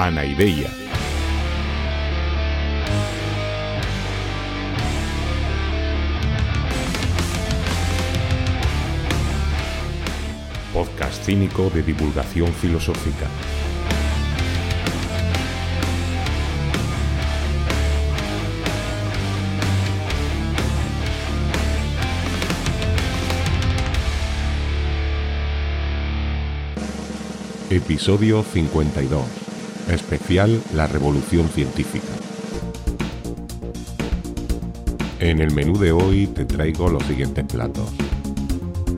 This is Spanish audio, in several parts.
Anaideia. Podcast cínico de divulgación filosófica. Episodio 52. Especial La Revolución Científica. En el menú de hoy te traigo los siguientes platos.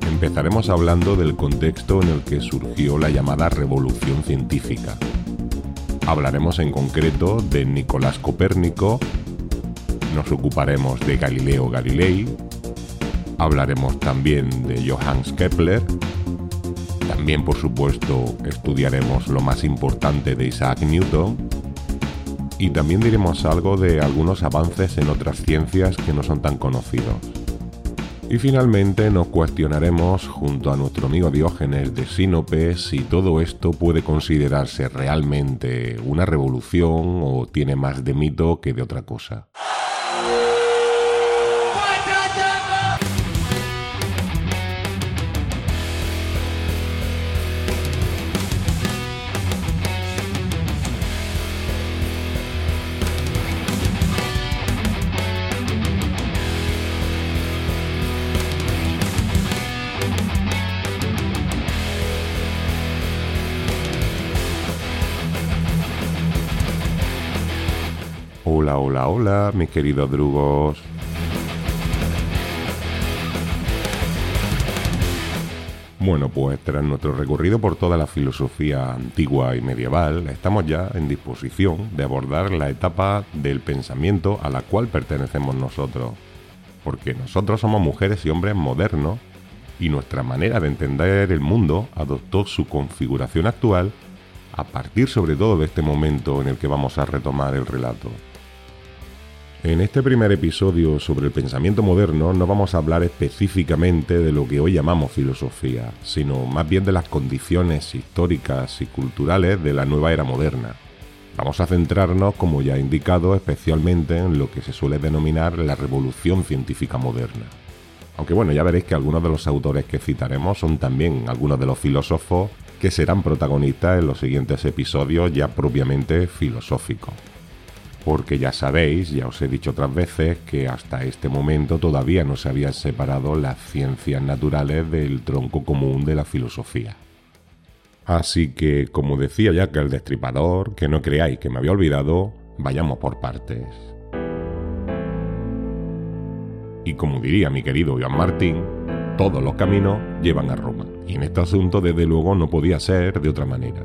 Empezaremos hablando del contexto en el que surgió la llamada Revolución Científica. Hablaremos en concreto de Nicolás Copérnico, nos ocuparemos de Galileo Galilei, hablaremos también de Johannes Kepler, también, por supuesto, estudiaremos lo más importante de Isaac Newton y también diremos algo de algunos avances en otras ciencias que no son tan conocidos. Y finalmente nos cuestionaremos junto a nuestro amigo Diógenes de Sinope si todo esto puede considerarse realmente una revolución o tiene más de mito que de otra cosa. Hola, hola, mis queridos drugos. Bueno, pues tras nuestro recorrido por toda la filosofía antigua y medieval, estamos ya en disposición de abordar la etapa del pensamiento a la cual pertenecemos nosotros. Porque nosotros somos mujeres y hombres modernos y nuestra manera de entender el mundo adoptó su configuración actual a partir sobre todo de este momento en el que vamos a retomar el relato. En este primer episodio sobre el pensamiento moderno no vamos a hablar específicamente de lo que hoy llamamos filosofía, sino más bien de las condiciones históricas y culturales de la nueva era moderna. Vamos a centrarnos, como ya he indicado, especialmente en lo que se suele denominar la revolución científica moderna. Aunque bueno, ya veréis que algunos de los autores que citaremos son también algunos de los filósofos que serán protagonistas en los siguientes episodios ya propiamente filosóficos porque ya sabéis, ya os he dicho otras veces, que hasta este momento todavía no se habían separado las ciencias naturales del tronco común de la filosofía. Así que, como decía ya que el destripador, que no creáis que me había olvidado, vayamos por partes. Y como diría mi querido Joan Martín, todos los caminos llevan a Roma. Y en este asunto, desde luego, no podía ser de otra manera.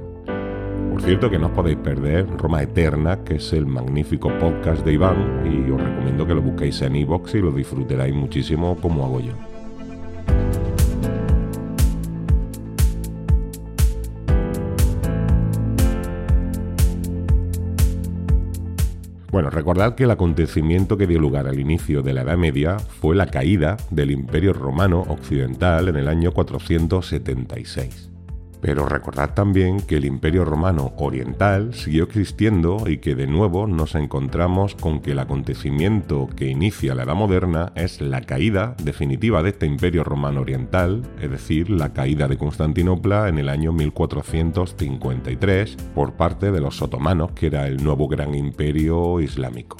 Por cierto que no os podéis perder Roma Eterna, que es el magnífico podcast de Iván, y os recomiendo que lo busquéis en iVoox y lo disfrutaréis muchísimo como hago yo. Bueno, recordad que el acontecimiento que dio lugar al inicio de la Edad Media fue la caída del Imperio Romano Occidental en el año 476. Pero recordad también que el Imperio Romano Oriental siguió existiendo y que de nuevo nos encontramos con que el acontecimiento que inicia la Edad Moderna es la caída definitiva de este Imperio Romano Oriental, es decir, la caída de Constantinopla en el año 1453 por parte de los otomanos, que era el nuevo gran imperio islámico.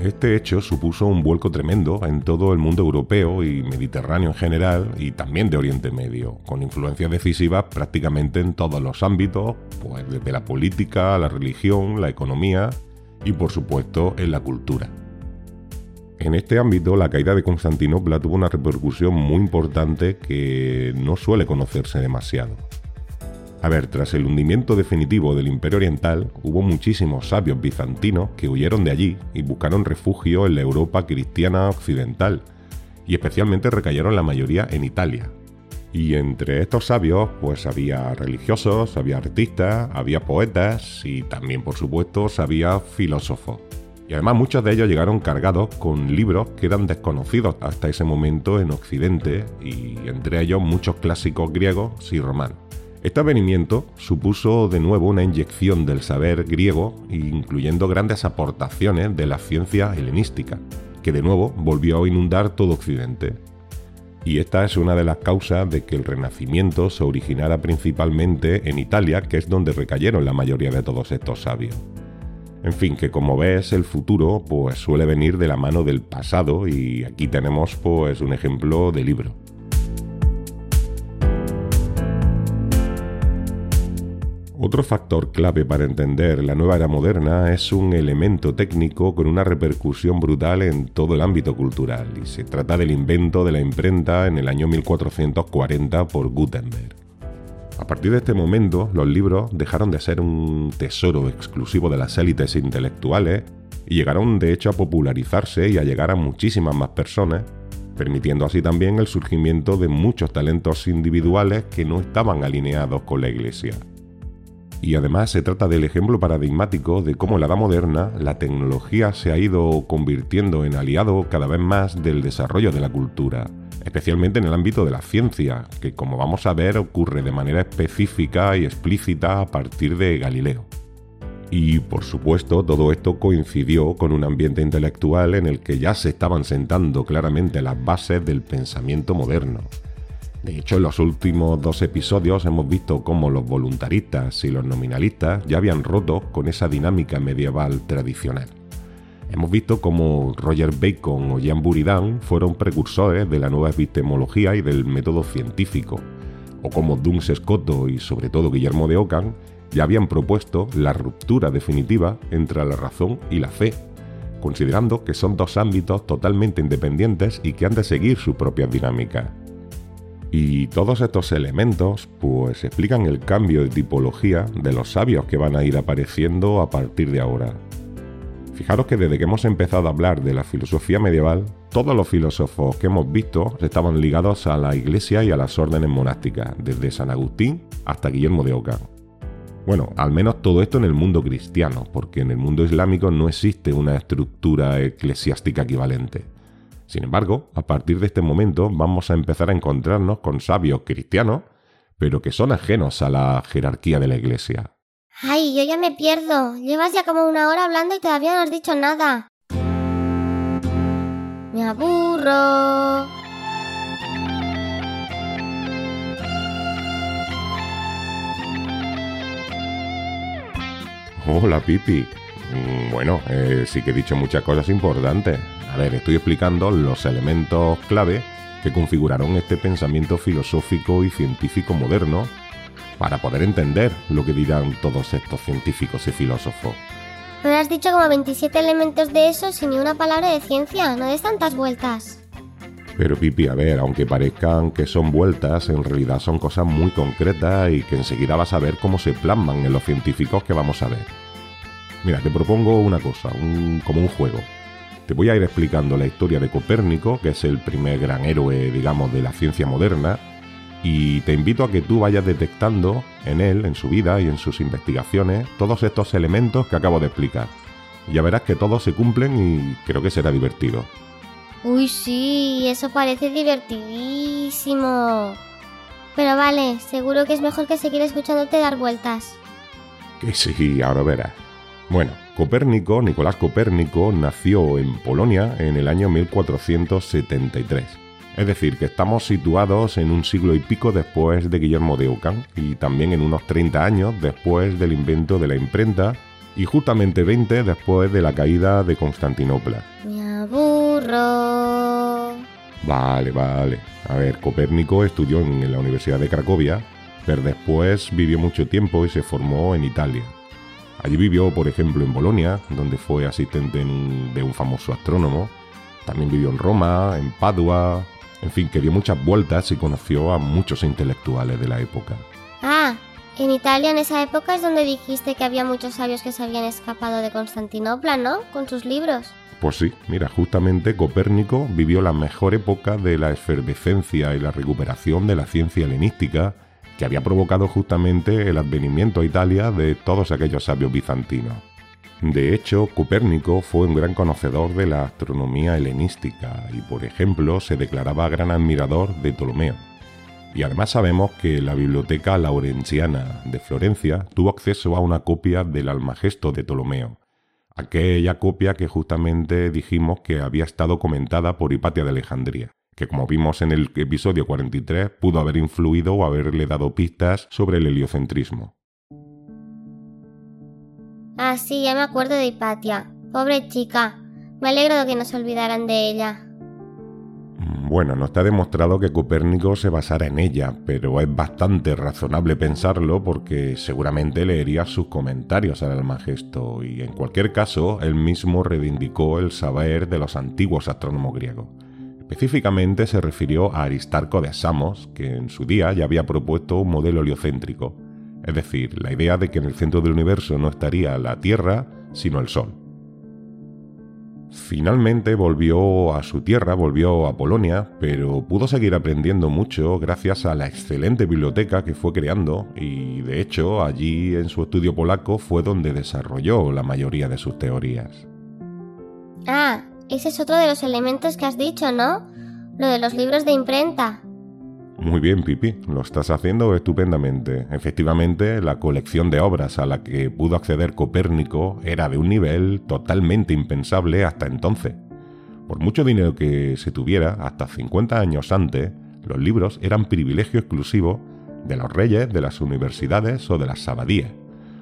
Este hecho supuso un vuelco tremendo en todo el mundo europeo y mediterráneo en general y también de Oriente Medio, con influencias decisivas prácticamente en todos los ámbitos, pues desde la política, la religión, la economía y por supuesto en la cultura. En este ámbito, la caída de Constantinopla tuvo una repercusión muy importante que no suele conocerse demasiado. A ver, tras el hundimiento definitivo del Imperio Oriental, hubo muchísimos sabios bizantinos que huyeron de allí y buscaron refugio en la Europa cristiana occidental, y especialmente recayeron la mayoría en Italia. Y entre estos sabios, pues había religiosos, había artistas, había poetas y también, por supuesto, había filósofos. Y además muchos de ellos llegaron cargados con libros que eran desconocidos hasta ese momento en Occidente, y entre ellos muchos clásicos griegos y romanos. Este avenimiento supuso de nuevo una inyección del saber griego, incluyendo grandes aportaciones de la ciencia helenística, que de nuevo volvió a inundar todo Occidente. Y esta es una de las causas de que el Renacimiento se originara principalmente en Italia, que es donde recayeron la mayoría de todos estos sabios. En fin, que como ves, el futuro pues suele venir de la mano del pasado y aquí tenemos pues un ejemplo de libro. Otro factor clave para entender la nueva era moderna es un elemento técnico con una repercusión brutal en todo el ámbito cultural, y se trata del invento de la imprenta en el año 1440 por Gutenberg. A partir de este momento, los libros dejaron de ser un tesoro exclusivo de las élites intelectuales y llegaron de hecho a popularizarse y a llegar a muchísimas más personas, permitiendo así también el surgimiento de muchos talentos individuales que no estaban alineados con la Iglesia. Y además se trata del ejemplo paradigmático de cómo en la edad moderna la tecnología se ha ido convirtiendo en aliado cada vez más del desarrollo de la cultura, especialmente en el ámbito de la ciencia, que como vamos a ver ocurre de manera específica y explícita a partir de Galileo. Y por supuesto todo esto coincidió con un ambiente intelectual en el que ya se estaban sentando claramente las bases del pensamiento moderno, de hecho, en los últimos dos episodios hemos visto cómo los voluntaristas y los nominalistas ya habían roto con esa dinámica medieval tradicional. Hemos visto cómo Roger Bacon o Jean Buridan fueron precursores de la nueva epistemología y del método científico, o como Duns Scotto y sobre todo Guillermo de Ockham ya habían propuesto la ruptura definitiva entre la razón y la fe, considerando que son dos ámbitos totalmente independientes y que han de seguir su propia dinámica. Y todos estos elementos pues explican el cambio de tipología de los sabios que van a ir apareciendo a partir de ahora. Fijaros que desde que hemos empezado a hablar de la filosofía medieval, todos los filósofos que hemos visto estaban ligados a la iglesia y a las órdenes monásticas, desde San Agustín hasta Guillermo de Ockham. Bueno, al menos todo esto en el mundo cristiano, porque en el mundo islámico no existe una estructura eclesiástica equivalente. Sin embargo, a partir de este momento vamos a empezar a encontrarnos con sabios cristianos, pero que son ajenos a la jerarquía de la Iglesia. Ay, yo ya me pierdo. Llevas ya como una hora hablando y todavía no has dicho nada. Me aburro. Hola, Pipi. Mm, bueno, eh, sí que he dicho muchas cosas importantes. A ver, estoy explicando los elementos clave que configuraron este pensamiento filosófico y científico moderno para poder entender lo que dirán todos estos científicos y filósofos. Pero has dicho como 27 elementos de eso sin ni una palabra de ciencia, no des tantas vueltas. Pero Pipi, a ver, aunque parezcan que son vueltas, en realidad son cosas muy concretas y que enseguida vas a ver cómo se plasman en los científicos que vamos a ver. Mira, te propongo una cosa, como un juego. Te voy a ir explicando la historia de Copérnico, que es el primer gran héroe, digamos, de la ciencia moderna, y te invito a que tú vayas detectando en él, en su vida y en sus investigaciones, todos estos elementos que acabo de explicar. Ya verás que todos se cumplen y creo que será divertido. Uy, sí, eso parece divertidísimo. Pero vale, seguro que es mejor que seguir escuchándote dar vueltas. Que sí, ahora verás. Bueno, Copérnico, Nicolás Copérnico, nació en Polonia en el año 1473. Es decir, que estamos situados en un siglo y pico después de Guillermo de Ockham y también en unos 30 años después del invento de la imprenta y justamente 20 después de la caída de Constantinopla. Me aburro. Vale, vale. A ver, Copérnico estudió en la Universidad de Cracovia, pero después vivió mucho tiempo y se formó en Italia. Allí vivió, por ejemplo, en Bolonia, donde fue asistente de un famoso astrónomo. También vivió en Roma, en Padua, en fin, que dio muchas vueltas y conoció a muchos intelectuales de la época. Ah, en Italia en esa época es donde dijiste que había muchos sabios que se habían escapado de Constantinopla, ¿no? Con sus libros. Pues sí, mira, justamente Copérnico vivió la mejor época de la efervescencia y la recuperación de la ciencia helenística que había provocado justamente el advenimiento a Italia de todos aquellos sabios bizantinos. De hecho, Copérnico fue un gran conocedor de la astronomía helenística y, por ejemplo, se declaraba gran admirador de Ptolomeo. Y además sabemos que la Biblioteca Laurenciana de Florencia tuvo acceso a una copia del Almagesto de Ptolomeo, aquella copia que justamente dijimos que había estado comentada por Hipatia de Alejandría, que como vimos en el episodio 43 pudo haber influido o haberle dado pistas sobre el heliocentrismo. Ah, sí, ya me acuerdo de Hipatia. Pobre chica. Me alegro de que no se olvidaran de ella. Mm, bueno, no está demostrado que Copérnico se basara en ella, pero es bastante razonable pensarlo porque seguramente leería sus comentarios al Almagesto y en cualquier caso él mismo reivindicó el saber de los antiguos astrónomos griegos. Específicamente se refirió a Aristarco de Samos, que en su día ya había propuesto un modelo heliocéntrico, es decir, la idea de que en el centro del universo no estaría la Tierra, sino el Sol. Finalmente volvió a su tierra, volvió a Polonia, pero pudo seguir aprendiendo mucho gracias a la excelente biblioteca que fue creando y de hecho allí en su estudio polaco fue donde desarrolló la mayoría de sus teorías. Ah, ese es otro de los elementos que has dicho, ¿no? Lo de los libros de imprenta. Muy bien, Pipi, lo estás haciendo estupendamente. Efectivamente, la colección de obras a la que pudo acceder Copérnico era de un nivel totalmente impensable hasta entonces. Por mucho dinero que se tuviera, hasta 50 años antes, los libros eran privilegio exclusivo de los reyes, de las universidades o de las abadías,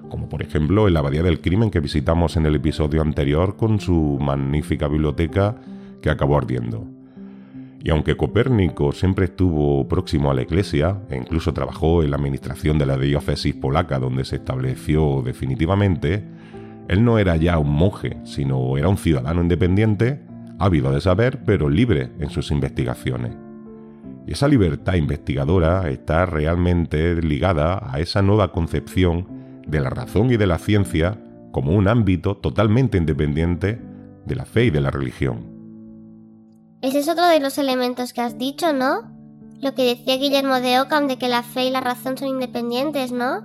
como por ejemplo en la Abadía del Crimen que visitamos en el episodio anterior con su magnífica biblioteca que acabó ardiendo. Y aunque Copérnico siempre estuvo próximo a la Iglesia e incluso trabajó en la administración de la diócesis polaca donde se estableció definitivamente, él no era ya un monje, sino era un ciudadano independiente, ávido de saber, pero libre en sus investigaciones. Y esa libertad investigadora está realmente ligada a esa nueva concepción de la razón y de la ciencia como un ámbito totalmente independiente de la fe y de la religión. Ese es otro de los elementos que has dicho, ¿no? Lo que decía Guillermo de Ockham de que la fe y la razón son independientes, ¿no?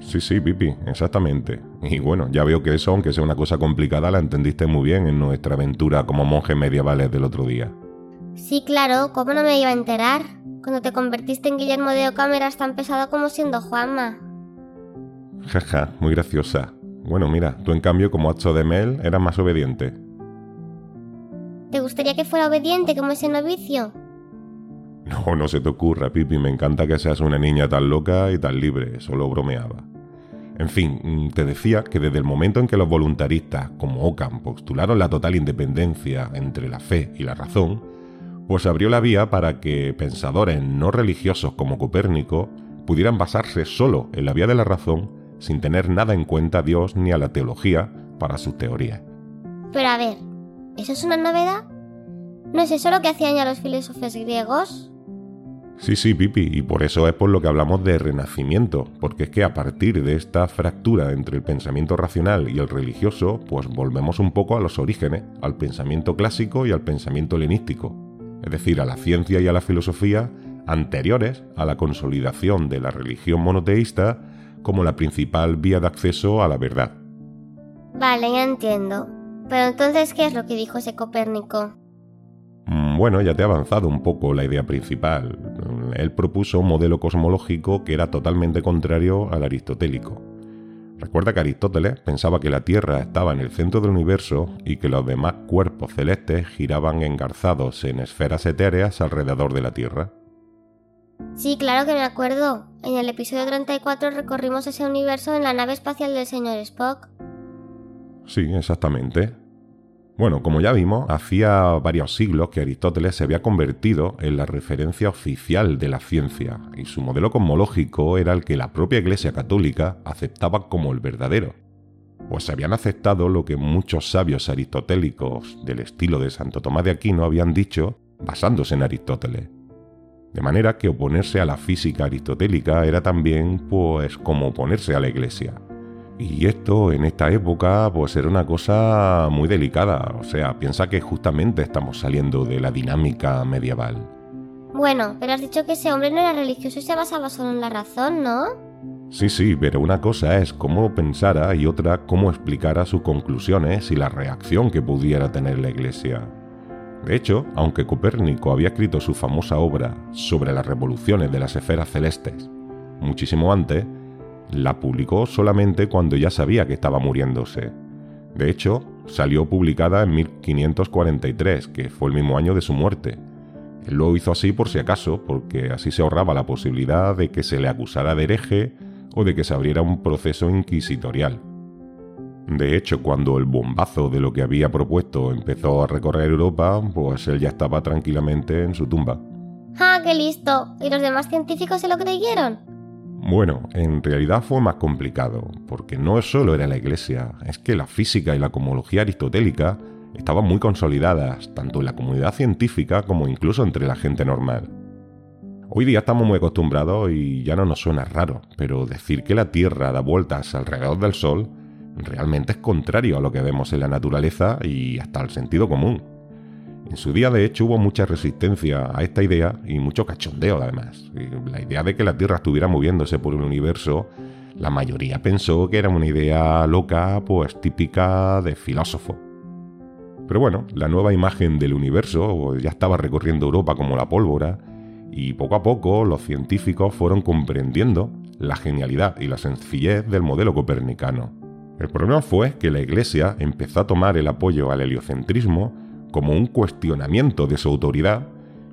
Sí, sí, Pipi, exactamente. Y bueno, ya veo que eso, aunque sea una cosa complicada, la entendiste muy bien en nuestra aventura como monjes medievales del otro día. Sí, claro, ¿cómo no me iba a enterar? Cuando te convertiste en Guillermo de Ockham eras tan pesado como siendo Juanma. Jaja, muy graciosa. Bueno, mira, tú en cambio como Hacho de Mel eras más obediente. ¿Te gustaría que fuera obediente como ese novicio? No, no se te ocurra, Pipi. Me encanta que seas una niña tan loca y tan libre. Solo bromeaba. En fin, mm, te decía que desde el momento en que los voluntaristas, como Ockham, postularon la total independencia entre la fe y la razón, pues abrió la vía para que pensadores no religiosos como Copérnico pudieran basarse solo en la vía de la razón sin tener nada en cuenta a Dios ni a la teología para sus teorías. Pero a ver, ¿Eso es una novedad? ¿No es eso lo que hacían ya los filósofos griegos? Sí, sí, Pipi, y por eso es por lo que hablamos de renacimiento, porque es que a partir de esta fractura entre el pensamiento racional y el religioso, pues volvemos un poco a los orígenes, al pensamiento clásico y al pensamiento helenístico, es decir, a la ciencia y a la filosofía anteriores a la consolidación de la religión monoteísta como la principal vía de acceso a la verdad. Vale, ya entiendo. Pero entonces, ¿qué es lo que dijo ese Copérnico? Mm, bueno, ya te he avanzado un poco la idea principal. Él propuso un modelo cosmológico que era totalmente contrario al aristotélico. Recuerda que Aristóteles pensaba que la Tierra estaba en el centro del universo y que los demás cuerpos celestes giraban engarzados en esferas etéreas alrededor de la Tierra. Sí, claro que me acuerdo. En el episodio 34 recorrimos ese universo en la nave espacial del señor Spock. Sí, exactamente. Bueno, como ya vimos, hacía varios siglos que Aristóteles se había convertido en la referencia oficial de la ciencia, y su modelo cosmológico era el que la propia Iglesia Católica aceptaba como el verdadero. Pues habían aceptado lo que muchos sabios aristotélicos del estilo de Santo Tomás de Aquino habían dicho, basándose en Aristóteles. De manera que oponerse a la física aristotélica era también, pues, como oponerse a la Iglesia. Y esto en esta época pues era una cosa muy delicada, o sea, piensa que justamente estamos saliendo de la dinámica medieval. Bueno, pero has dicho que ese hombre no era religioso y se basaba solo en la razón, ¿no? Sí, sí, pero una cosa es cómo pensara y otra cómo explicara sus conclusiones y la reacción que pudiera tener la Iglesia. De hecho, aunque Copérnico había escrito su famosa obra sobre las revoluciones de las esferas celestes muchísimo antes, la publicó solamente cuando ya sabía que estaba muriéndose. De hecho, salió publicada en 1543, que fue el mismo año de su muerte. Él lo hizo así por si acaso, porque así se ahorraba la posibilidad de que se le acusara de hereje o de que se abriera un proceso inquisitorial. De hecho, cuando el bombazo de lo que había propuesto empezó a recorrer Europa, pues él ya estaba tranquilamente en su tumba. ¡Ah, qué listo! ¿Y los demás científicos se lo creyeron? Bueno, en realidad fue más complicado, porque no solo era la Iglesia, es que la física y la cosmología aristotélica estaban muy consolidadas, tanto en la comunidad científica como incluso entre la gente normal. Hoy día estamos muy acostumbrados y ya no nos suena raro, pero decir que la Tierra da vueltas alrededor del Sol realmente es contrario a lo que vemos en la naturaleza y hasta al sentido común. En su día, de hecho, hubo mucha resistencia a esta idea y mucho cachondeo, además. La idea de que la Tierra estuviera moviéndose por el universo, la mayoría pensó que era una idea loca, pues típica de filósofo. Pero bueno, la nueva imagen del universo ya estaba recorriendo Europa como la pólvora, y poco a poco los científicos fueron comprendiendo la genialidad y la sencillez del modelo copernicano. El problema fue que la Iglesia empezó a tomar el apoyo al heliocentrismo como un cuestionamiento de su autoridad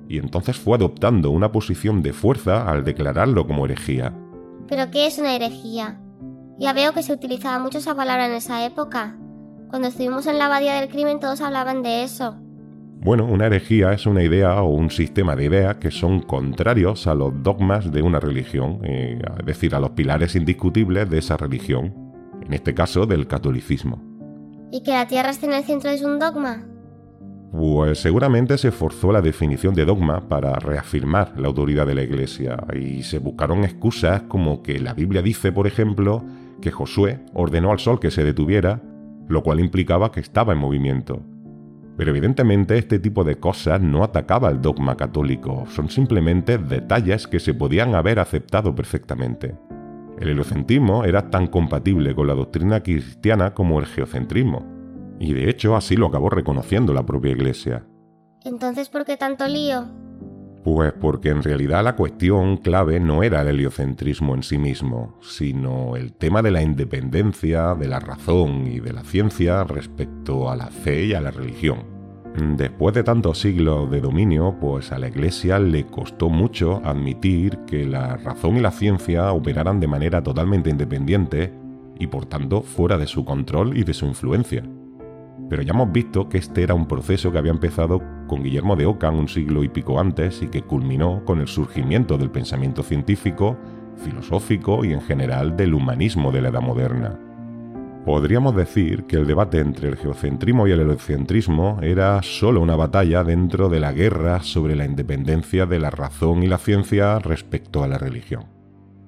y entonces fue adoptando una posición de fuerza al declararlo como herejía. ¿Pero qué es una herejía? Ya veo que se utilizaba mucho esa palabra en esa época. Cuando estuvimos en la abadía del crimen todos hablaban de eso. Bueno, una herejía es una idea o un sistema de ideas que son contrarios a los dogmas de una religión, eh, es decir, a los pilares indiscutibles de esa religión, en este caso del catolicismo. ¿Y que la Tierra esté en el centro es un dogma? Pues seguramente se forzó la definición de dogma para reafirmar la autoridad de la Iglesia y se buscaron excusas como que la Biblia dice, por ejemplo, que Josué ordenó al sol que se detuviera, lo cual implicaba que estaba en movimiento. Pero evidentemente este tipo de cosas no atacaba el dogma católico, son simplemente detalles que se podían haber aceptado perfectamente. El heliocentrismo era tan compatible con la doctrina cristiana como el geocentrismo, y de hecho así lo acabó reconociendo la propia Iglesia. Entonces, ¿por qué tanto lío? Pues porque en realidad la cuestión clave no era el heliocentrismo en sí mismo, sino el tema de la independencia, de la razón y de la ciencia respecto a la fe y a la religión. Después de tantos siglos de dominio, pues a la Iglesia le costó mucho admitir que la razón y la ciencia operaran de manera totalmente independiente y por tanto fuera de su control y de su influencia. Pero ya hemos visto que este era un proceso que había empezado con Guillermo de Ockham un siglo y pico antes y que culminó con el surgimiento del pensamiento científico, filosófico y en general del humanismo de la Edad Moderna. Podríamos decir que el debate entre el geocentrismo y el heliocentrismo era solo una batalla dentro de la guerra sobre la independencia de la razón y la ciencia respecto a la religión.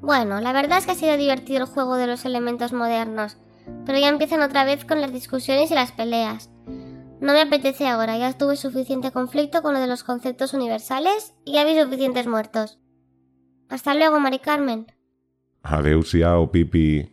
Bueno, la verdad es que ha sido divertido el juego de los elementos modernos, pero ya empiezan otra vez con las discusiones y las peleas. No me apetece ahora, ya tuve suficiente conflicto con lo de los conceptos universales y ya vi suficientes muertos. Hasta luego, Mari Carmen. Adeus, o Pipi.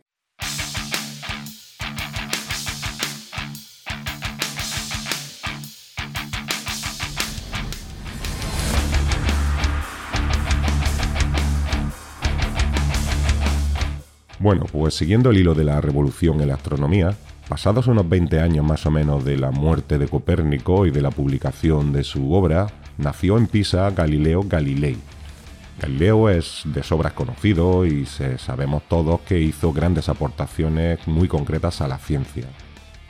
Bueno, pues siguiendo el hilo de la revolución en la astronomía, pasados unos 20 años más o menos de la muerte de Copérnico y de la publicación de su obra, nació en Pisa Galileo Galilei. Galileo es de sobras conocido y sabemos todos que hizo grandes aportaciones muy concretas a la ciencia.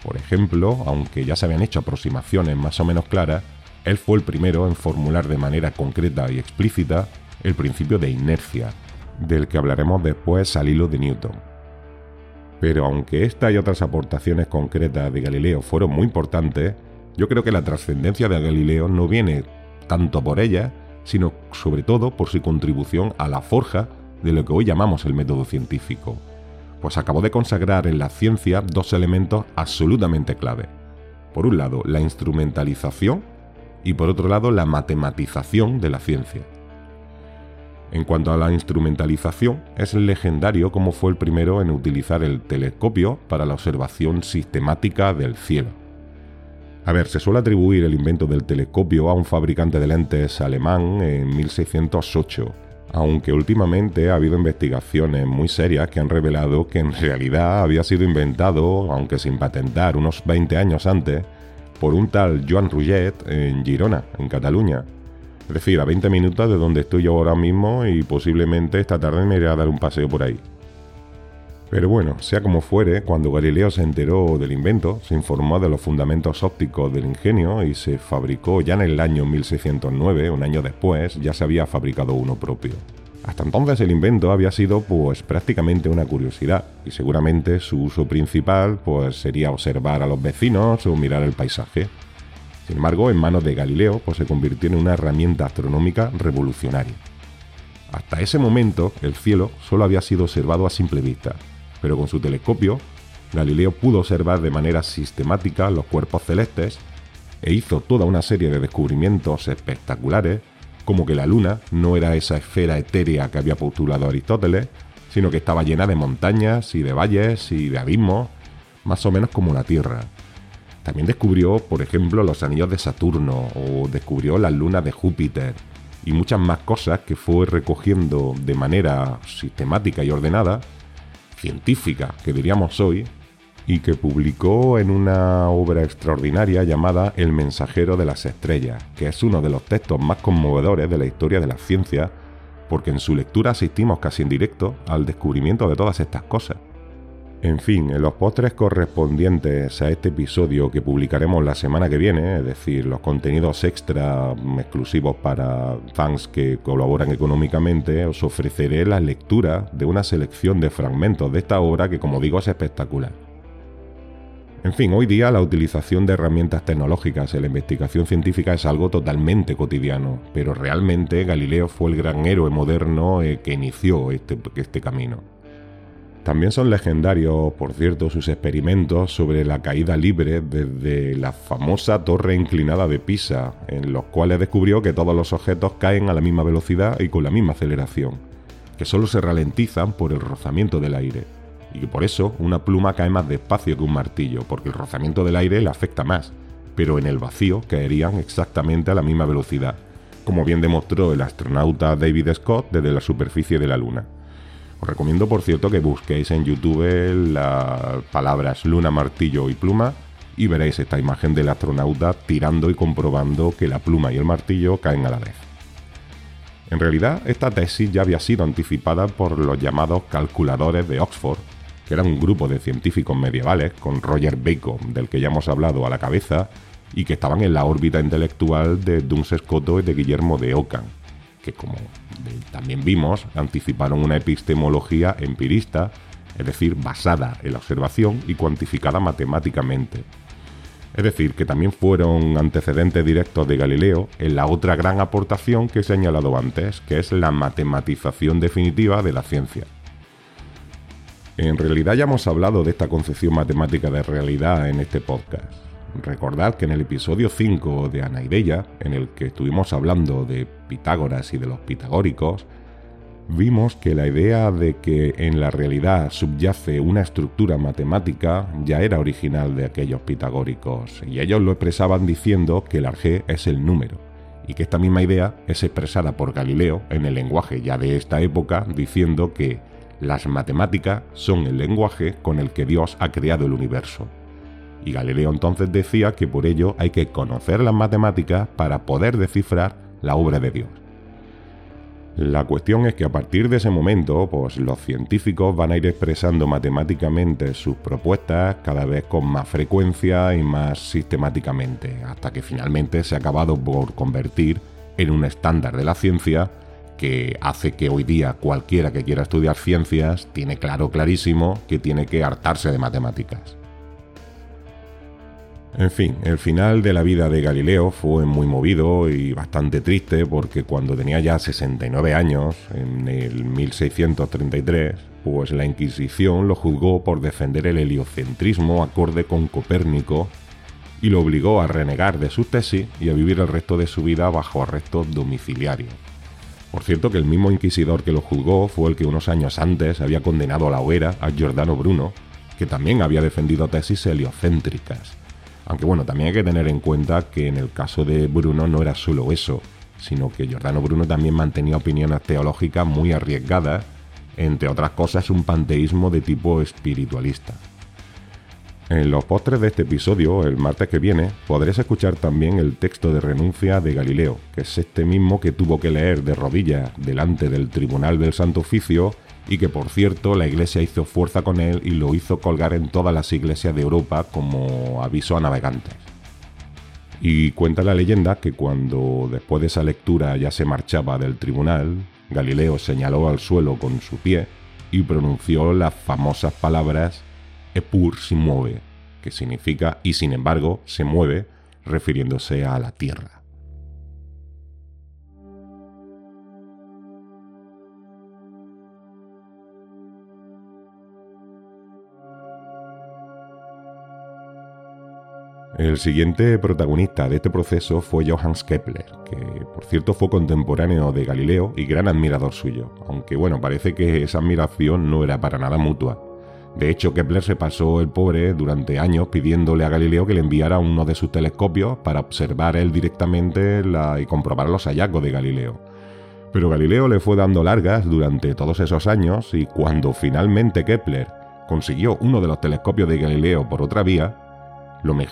Por ejemplo, aunque ya se habían hecho aproximaciones más o menos claras, él fue el primero en formular de manera concreta y explícita el principio de inercia, del que hablaremos después al hilo de Newton. Pero aunque esta y otras aportaciones concretas de Galileo fueron muy importantes, yo creo que la trascendencia de Galileo no viene tanto por ella, sino sobre todo por su contribución a la forja de lo que hoy llamamos el método científico, pues acabó de consagrar en la ciencia dos elementos absolutamente clave. Por un lado, la instrumentalización y por otro lado, la matematización de la ciencia. En cuanto a la instrumentalización, es legendario como fue el primero en utilizar el telescopio para la observación sistemática del cielo. A ver, se suele atribuir el invento del telescopio a un fabricante de lentes alemán en 1608, aunque últimamente ha habido investigaciones muy serias que han revelado que en realidad había sido inventado, aunque sin patentar, unos 20 años antes, por un tal Joan Rouget en Girona, en Cataluña. Es decir, a 20 minutos de donde estoy yo ahora mismo y posiblemente esta tarde me iré a dar un paseo por ahí. Pero bueno, sea como fuere, cuando Galileo se enteró del invento, se informó de los fundamentos ópticos del ingenio y se fabricó ya en el año 1609, un año después, ya se había fabricado uno propio. Hasta entonces el invento había sido pues prácticamente una curiosidad y seguramente su uso principal pues sería observar a los vecinos o mirar el paisaje. Sin embargo, en manos de Galileo pues se convirtió en una herramienta astronómica revolucionaria. Hasta ese momento el cielo solo había sido observado a simple vista, pero con su telescopio, Galileo pudo observar de manera sistemática los cuerpos celestes e hizo toda una serie de descubrimientos espectaculares, como que la Luna no era esa esfera etérea que había postulado Aristóteles, sino que estaba llena de montañas y de valles y de abismos, más o menos como la Tierra. También descubrió, por ejemplo, los anillos de Saturno o descubrió las lunas de Júpiter y muchas más cosas que fue recogiendo de manera sistemática y ordenada científica que diríamos hoy, y que publicó en una obra extraordinaria llamada El mensajero de las estrellas, que es uno de los textos más conmovedores de la historia de la ciencia, porque en su lectura asistimos casi en directo al descubrimiento de todas estas cosas. En fin, en los postres correspondientes a este episodio que publicaremos la semana que viene, es decir, los contenidos extra exclusivos para fans que colaboran económicamente, os ofreceré la lectura de una selección de fragmentos de esta obra que, como digo, es espectacular. En fin, hoy día la utilización de herramientas tecnológicas en la investigación científica es algo totalmente cotidiano, pero realmente Galileo fue el gran héroe moderno eh, que inició este, este camino. También son legendarios, por cierto, sus experimentos sobre la caída libre desde la famosa torre inclinada de Pisa, en los cuales descubrió que todos los objetos caen a la misma velocidad y con la misma aceleración, que solo se ralentizan por el rozamiento del aire, y que por eso una pluma cae más despacio que un martillo, porque el rozamiento del aire le afecta más, pero en el vacío caerían exactamente a la misma velocidad, como bien demostró el astronauta David Scott desde la superficie de la Luna. Os recomiendo, por cierto, que busquéis en YouTube las palabras luna, martillo y pluma y veréis esta imagen del astronauta tirando y comprobando que la pluma y el martillo caen a la vez. En realidad, esta tesis ya había sido anticipada por los llamados calculadores de Oxford, que eran un grupo de científicos medievales con Roger Bacon, del que ya hemos hablado a la cabeza, y que estaban en la órbita intelectual de Duns Scoto y de Guillermo de Ockham que como también vimos, anticiparon una epistemología empirista, es decir, basada en la observación y cuantificada matemáticamente. Es decir, que también fueron antecedentes directos de Galileo en la otra gran aportación que he señalado antes, que es la matematización definitiva de la ciencia. En realidad ya hemos hablado de esta concepción matemática de realidad en este podcast. Recordad que en el episodio 5 de Anaideya, en el que estuvimos hablando de Pitágoras y de los pitagóricos, vimos que la idea de que en la realidad subyace una estructura matemática ya era original de aquellos pitagóricos, y ellos lo expresaban diciendo que el arjé es el número, y que esta misma idea es expresada por Galileo en el lenguaje ya de esta época, diciendo que las matemáticas son el lenguaje con el que Dios ha creado el universo. Y Galileo entonces decía que por ello hay que conocer las matemáticas para poder descifrar la obra de Dios. La cuestión es que a partir de ese momento, pues los científicos van a ir expresando matemáticamente sus propuestas cada vez con más frecuencia y más sistemáticamente, hasta que finalmente se ha acabado por convertir en un estándar de la ciencia que hace que hoy día cualquiera que quiera estudiar ciencias tiene claro, clarísimo, que tiene que hartarse de matemáticas. En fin, el final de la vida de Galileo fue muy movido y bastante triste porque cuando tenía ya 69 años, en el 1633, pues la Inquisición lo juzgó por defender el heliocentrismo acorde con Copérnico y lo obligó a renegar de su tesis y a vivir el resto de su vida bajo arresto domiciliario. Por cierto que el mismo inquisidor que lo juzgó fue el que unos años antes había condenado a la hoguera a Giordano Bruno, que también había defendido tesis heliocéntricas Aunque bueno, también hay que tener en cuenta que en el caso de Bruno no era solo eso, sino que Giordano Bruno también mantenía opiniones teológicas muy arriesgadas, entre otras cosas un panteísmo de tipo espiritualista. En los postres de este episodio, el martes que viene, podréis escuchar también el texto de renuncia de Galileo, que es este mismo que tuvo que leer de rodillas delante del Tribunal del Santo Oficio y que por cierto la Iglesia hizo fuerza con él y lo hizo colgar en todas las iglesias de Europa como aviso a navegantes. Y cuenta la leyenda que cuando después de esa lectura ya se marchaba del tribunal, Galileo señaló al suelo con su pie y pronunció las famosas palabras Epur se mueve, que significa y sin embargo se mueve, refiriéndose a la Tierra. El siguiente protagonista de este proceso fue Johannes Kepler, que por cierto fue contemporáneo de Galileo y gran admirador suyo, aunque bueno, parece que esa admiración no era para nada mutua. De hecho, Kepler se pasó el pobre durante años pidiéndole a Galileo que le enviara uno de sus telescopios para observar él directamente y comprobar los hallazgos de Galileo. Pero Galileo le fue dando largas durante todos esos años y cuando finalmente Kepler consiguió uno de los telescopios de Galileo por otra vía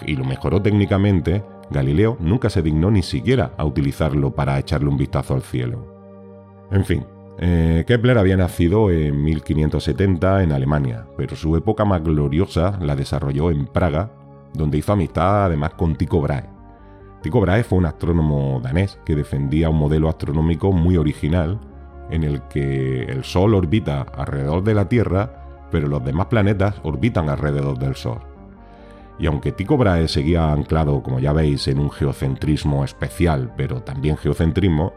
y lo mejoró técnicamente, Galileo nunca se dignó ni siquiera a utilizarlo para echarle un vistazo al cielo. En fin, eh, Kepler había nacido en 1570 en Alemania, pero su época más gloriosa la desarrolló en Praga, donde hizo amistad además con Tycho Brahe. Tycho Brahe fue un astrónomo danés que defendía un modelo astronómico muy original en el que el Sol orbita alrededor de la Tierra, pero los demás planetas orbitan alrededor del Sol. Y aunque Tycho Brahe seguía anclado, como ya veis, en un geocentrismo especial, pero también geocentrismo,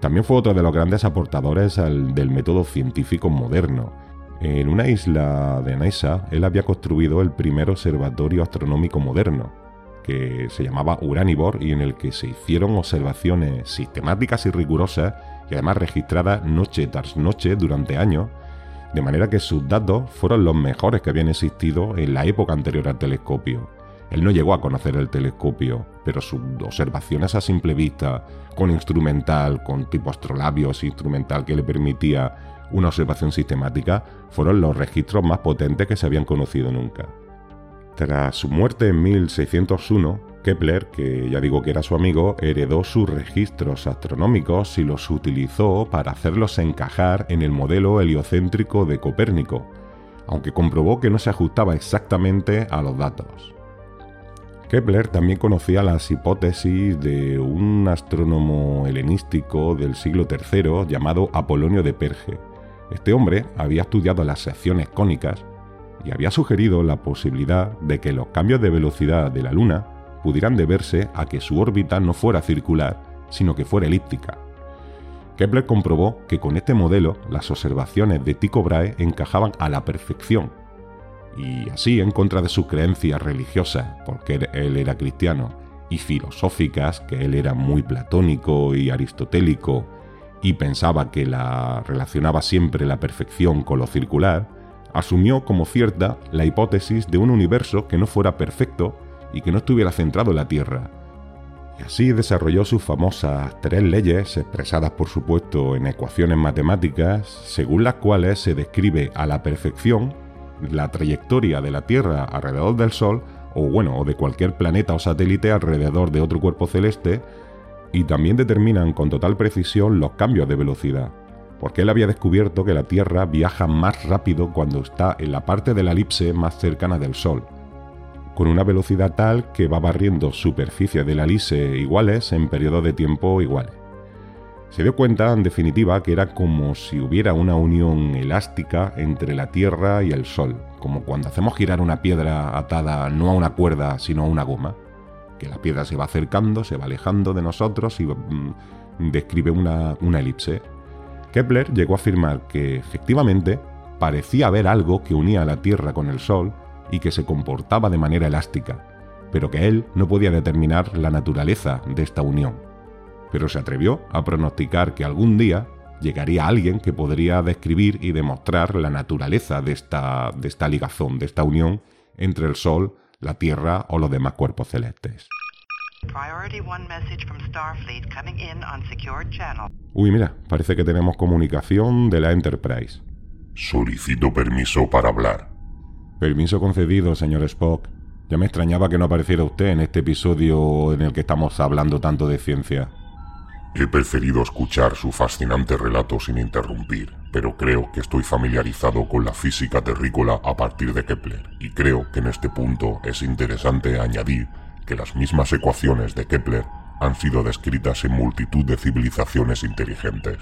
también fue otro de los grandes aportadores del método científico moderno. En una isla de Naisa, él había construido el primer observatorio astronómico moderno, que se llamaba Uranibor y en el que se hicieron observaciones sistemáticas y rigurosas y además registradas noche tras noche durante años, de manera que sus datos fueron los mejores que habían existido en la época anterior al telescopio. Él no llegó a conocer el telescopio, pero sus observaciones a simple vista, con instrumental, con tipo astrolabios instrumental que le permitía una observación sistemática, fueron los registros más potentes que se habían conocido nunca. Tras su muerte en 1601, Kepler, que ya digo que era su amigo, heredó sus registros astronómicos y los utilizó para hacerlos encajar en el modelo heliocéntrico de Copérnico, aunque comprobó que no se ajustaba exactamente a los datos. Kepler también conocía las hipótesis de un astrónomo helenístico del siglo III llamado Apolonio de Perge. Este hombre había estudiado las secciones cónicas y había sugerido la posibilidad de que los cambios de velocidad de la Luna pudieran deberse a que su órbita no fuera circular, sino que fuera elíptica. Kepler comprobó que con este modelo las observaciones de Tycho Brahe encajaban a la perfección y así en contra de sus creencias religiosas, porque él era cristiano, y filosóficas, que él era muy platónico y aristotélico, y pensaba que la relacionaba siempre la perfección con lo circular, asumió como cierta la hipótesis de un universo que no fuera perfecto y que no estuviera centrado en la Tierra. Y así desarrolló sus famosas tres leyes, expresadas por supuesto en ecuaciones matemáticas, según las cuales se describe a la perfección la trayectoria de la Tierra alrededor del Sol, o bueno, o de cualquier planeta o satélite alrededor de otro cuerpo celeste, y también determinan con total precisión los cambios de velocidad, porque él había descubierto que la Tierra viaja más rápido cuando está en la parte de la elipse más cercana del Sol, con una velocidad tal que va barriendo superficies de la elipse iguales en periodos de tiempo iguales. Se dio cuenta, en definitiva, que era como si hubiera una unión elástica entre la Tierra y el Sol, como cuando hacemos girar una piedra atada no a una cuerda, sino a una goma, que la piedra se va acercando, se va alejando de nosotros y mm, describe una, una elipse. Kepler llegó a afirmar que efectivamente parecía haber algo que unía a la Tierra con el Sol y que se comportaba de manera elástica, pero que él no podía determinar la naturaleza de esta unión pero se atrevió a pronosticar que algún día llegaría alguien que podría describir y demostrar la naturaleza de esta, de esta ligazón, de esta unión entre el Sol la Tierra o los demás cuerpos celestes. Uy, mira, parece que tenemos comunicación de la Enterprise. Solicito permiso para hablar. Permiso concedido, señor Spock. Ya me extrañaba que no apareciera usted en este episodio en el que estamos hablando tanto de ciencia. He preferido escuchar su fascinante relato sin interrumpir, pero creo que estoy familiarizado con la física terrícola a partir de Kepler, y creo que en este punto es interesante añadir que las mismas ecuaciones de Kepler han sido descritas en multitud de civilizaciones inteligentes.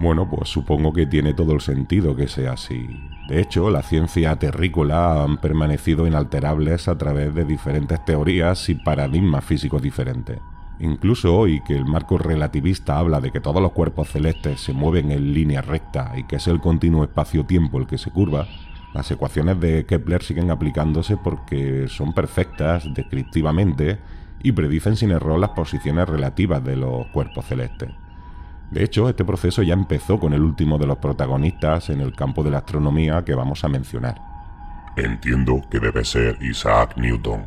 Bueno, pues supongo que tiene todo el sentido que sea así. De hecho, la ciencia terrícola han permanecido inalterables a través de diferentes teorías y paradigmas físicos diferentes. Incluso hoy que el marco relativista habla de que todos los cuerpos celestes se mueven en línea recta y que es el continuo espacio-tiempo el que se curva, las ecuaciones de Kepler siguen aplicándose porque son perfectas descriptivamente y predicen sin error las posiciones relativas de los cuerpos celestes. De hecho, este proceso ya empezó con el último de los protagonistas en el campo de la astronomía que vamos a mencionar. Entiendo que debe ser Isaac Newton.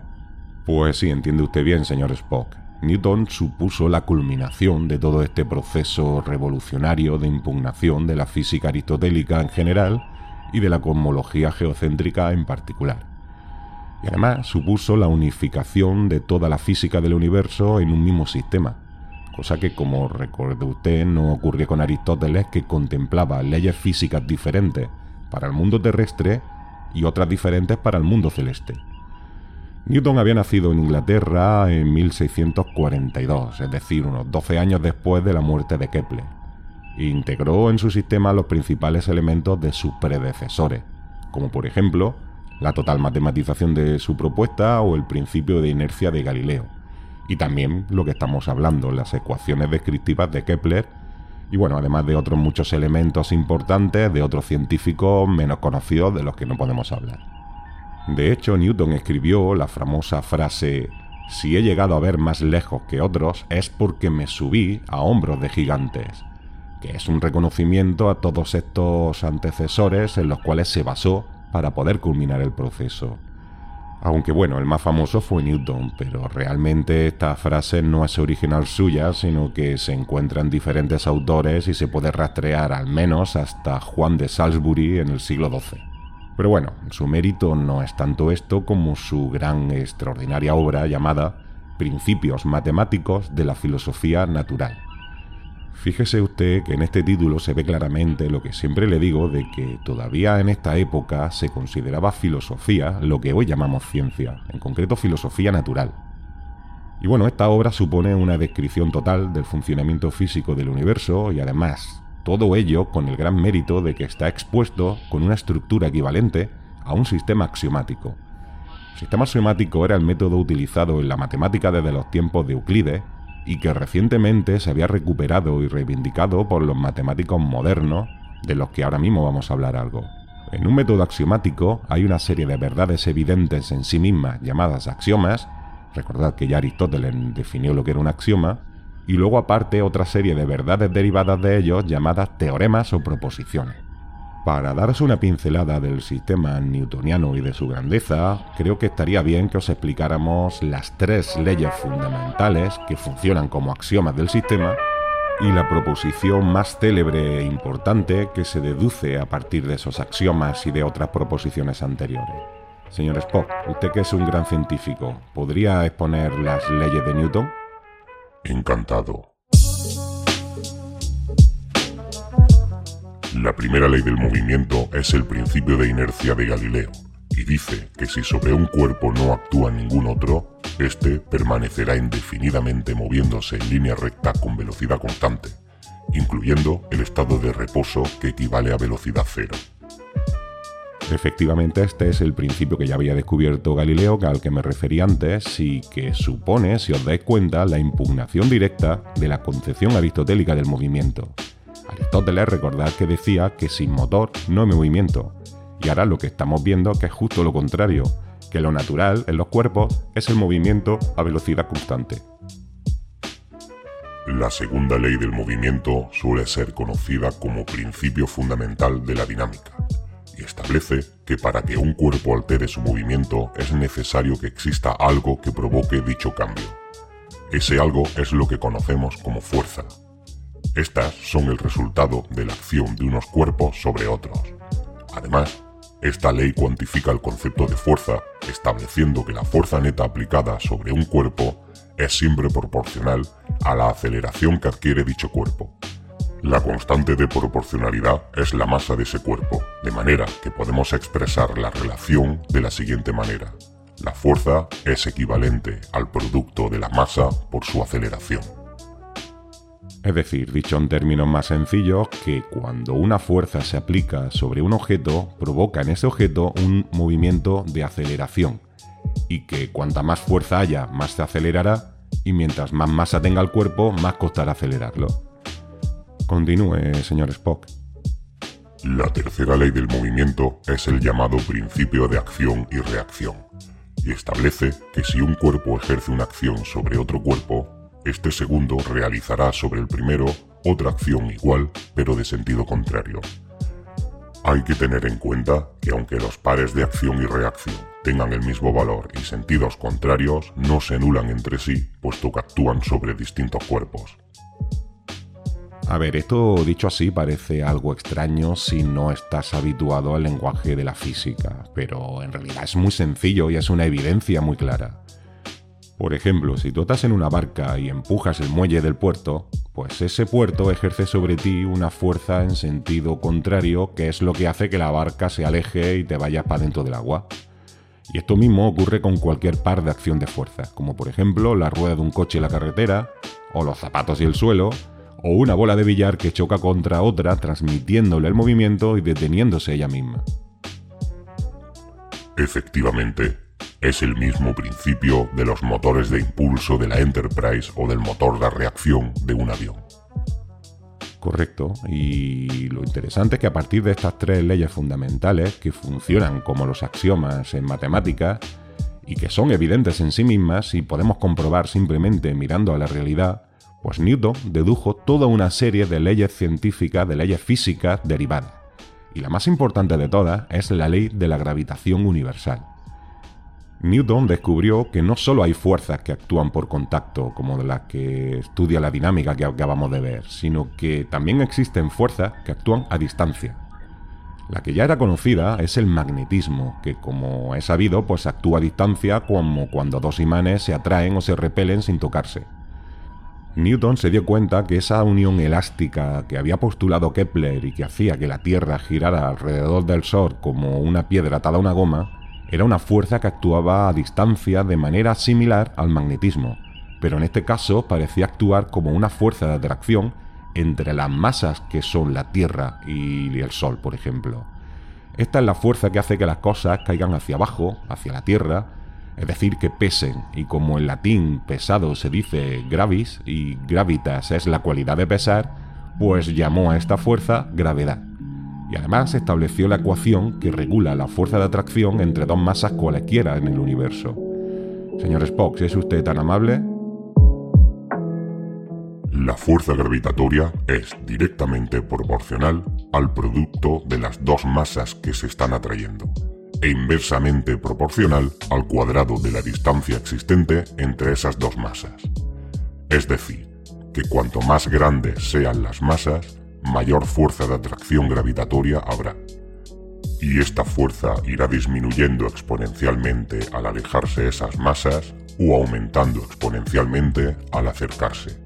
Pues sí, entiende usted bien, señor Spock. Newton supuso la culminación de todo este proceso revolucionario de impugnación de la física aristotélica en general y de la cosmología geocéntrica en particular. Y además supuso la unificación de toda la física del universo en un mismo sistema, cosa que como recuerda usted no ocurrió con Aristóteles que contemplaba leyes físicas diferentes para el mundo terrestre y otras diferentes para el mundo celeste. Newton había nacido en Inglaterra en 1642, es decir, unos 12 años después de la muerte de Kepler integró en su sistema los principales elementos de sus predecesores, como por ejemplo la total matematización de su propuesta o el principio de inercia de Galileo, y también lo que estamos hablando, las ecuaciones descriptivas de Kepler, y bueno, además de otros muchos elementos importantes de otros científicos menos conocidos de los que no podemos hablar. De hecho, Newton escribió la famosa frase si he llegado a ver más lejos que otros es porque me subí a hombros de gigantes que es un reconocimiento a todos estos antecesores en los cuales se basó para poder culminar el proceso. Aunque bueno, el más famoso fue Newton, pero realmente esta frase no es original suya, sino que se encuentra en diferentes autores y se puede rastrear al menos hasta Juan de Salisbury en el siglo XII. Pero bueno, su mérito no es tanto esto como su gran extraordinaria obra llamada Principios Matemáticos de la Filosofía Natural Fíjese usted que en este título se ve claramente lo que siempre le digo de que todavía en esta época se consideraba filosofía lo que hoy llamamos ciencia, en concreto filosofía natural. Y bueno, esta obra supone una descripción total del funcionamiento físico del universo y además todo ello con el gran mérito de que está expuesto con una estructura equivalente a un sistema axiomático. El sistema axiomático era el método utilizado en la matemática desde los tiempos de Euclides y que recientemente se había recuperado y reivindicado por los matemáticos modernos, de los que ahora mismo vamos a hablar algo. En un método axiomático hay una serie de verdades evidentes en sí mismas llamadas axiomas, recordad que ya Aristóteles definió lo que era un axioma, y luego aparte otra serie de verdades derivadas de ellos llamadas teoremas o proposiciones. Para daros una pincelada del sistema newtoniano y de su grandeza, creo que estaría bien que os explicáramos las tres leyes fundamentales que funcionan como axiomas del sistema y la proposición más célebre e importante que se deduce a partir de esos axiomas y de otras proposiciones anteriores. Señor Spock, usted que es un gran científico, ¿podría exponer las leyes de Newton? Encantado. La primera ley del movimiento es el principio de inercia de Galileo, y dice que si sobre un cuerpo no actúa ningún otro, éste permanecerá indefinidamente moviéndose en línea recta con velocidad constante, incluyendo el estado de reposo que equivale a velocidad cero. Efectivamente, este es el principio que ya había descubierto Galileo, al que me referí antes, y que supone, si os dais cuenta, la impugnación directa de la concepción aristotélica del movimiento. Aristóteles recordad que decía que sin motor no hay movimiento, y ahora lo que estamos viendo que es justo lo contrario, que lo natural en los cuerpos es el movimiento a velocidad constante. La segunda ley del movimiento suele ser conocida como principio fundamental de la dinámica, y establece que para que un cuerpo altere su movimiento es necesario que exista algo que provoque dicho cambio. Ese algo es lo que conocemos como fuerza. Estas son el resultado de la acción de unos cuerpos sobre otros. Además, esta ley cuantifica el concepto de fuerza, estableciendo que la fuerza neta aplicada sobre un cuerpo es siempre proporcional a la aceleración que adquiere dicho cuerpo. La constante de proporcionalidad es la masa de ese cuerpo, de manera que podemos expresar la relación de la siguiente manera. La fuerza es equivalente al producto de la masa por su aceleración. Es decir, dicho en términos más sencillos, que cuando una fuerza se aplica sobre un objeto, provoca en ese objeto un movimiento de aceleración, y que cuanta más fuerza haya, más se acelerará, y mientras más masa tenga el cuerpo, más costará acelerarlo. Continúe, señor Spock. La tercera ley del movimiento es el llamado principio de acción y reacción, y establece que si un cuerpo ejerce una acción sobre otro cuerpo, este segundo realizará sobre el primero otra acción igual, pero de sentido contrario. Hay que tener en cuenta que aunque los pares de acción y reacción tengan el mismo valor y sentidos contrarios, no se anulan entre sí, puesto que actúan sobre distintos cuerpos. A ver, esto dicho así parece algo extraño si no estás habituado al lenguaje de la física, pero en realidad es muy sencillo y es una evidencia muy clara. Por ejemplo, si tú estás en una barca y empujas el muelle del puerto, pues ese puerto ejerce sobre ti una fuerza en sentido contrario que es lo que hace que la barca se aleje y te vayas para dentro del agua. Y esto mismo ocurre con cualquier par de acción de fuerza, como por ejemplo la rueda de un coche en la carretera, o los zapatos y el suelo, o una bola de billar que choca contra otra transmitiéndole el movimiento y deteniéndose ella misma. Efectivamente, es el mismo principio de los motores de impulso de la Enterprise o del motor de reacción de un avión. Correcto, y lo interesante es que a partir de estas tres leyes fundamentales, que funcionan como los axiomas en matemáticas, y que son evidentes en sí mismas y podemos comprobar simplemente mirando a la realidad, pues Newton dedujo toda una serie de leyes científicas, de leyes físicas derivadas. Y la más importante de todas es la ley de la gravitación universal. Newton descubrió que no solo hay fuerzas que actúan por contacto, como las que estudia la dinámica que acabamos de ver, sino que también existen fuerzas que actúan a distancia. La que ya era conocida es el magnetismo, que como es sabido, pues actúa a distancia como cuando dos imanes se atraen o se repelen sin tocarse. Newton se dio cuenta que esa unión elástica que había postulado Kepler y que hacía que la Tierra girara alrededor del Sol como una piedra atada a una goma, era una fuerza que actuaba a distancia de manera similar al magnetismo, pero en este caso parecía actuar como una fuerza de atracción entre las masas que son la Tierra y el Sol, por ejemplo. Esta es la fuerza que hace que las cosas caigan hacia abajo, hacia la Tierra, es decir, que pesen, y como en latín pesado se dice gravis y gravitas es la cualidad de pesar, pues llamó a esta fuerza gravedad y además estableció la ecuación que regula la fuerza de atracción entre dos masas cualesquiera en el universo. Señor Spock, si es usted tan amable. La fuerza gravitatoria es directamente proporcional al producto de las dos masas que se están atrayendo e inversamente proporcional al cuadrado de la distancia existente entre esas dos masas. Es decir, que cuanto más grandes sean las masas, mayor fuerza de atracción gravitatoria habrá. Y esta fuerza irá disminuyendo exponencialmente al alejarse esas masas o aumentando exponencialmente al acercarse.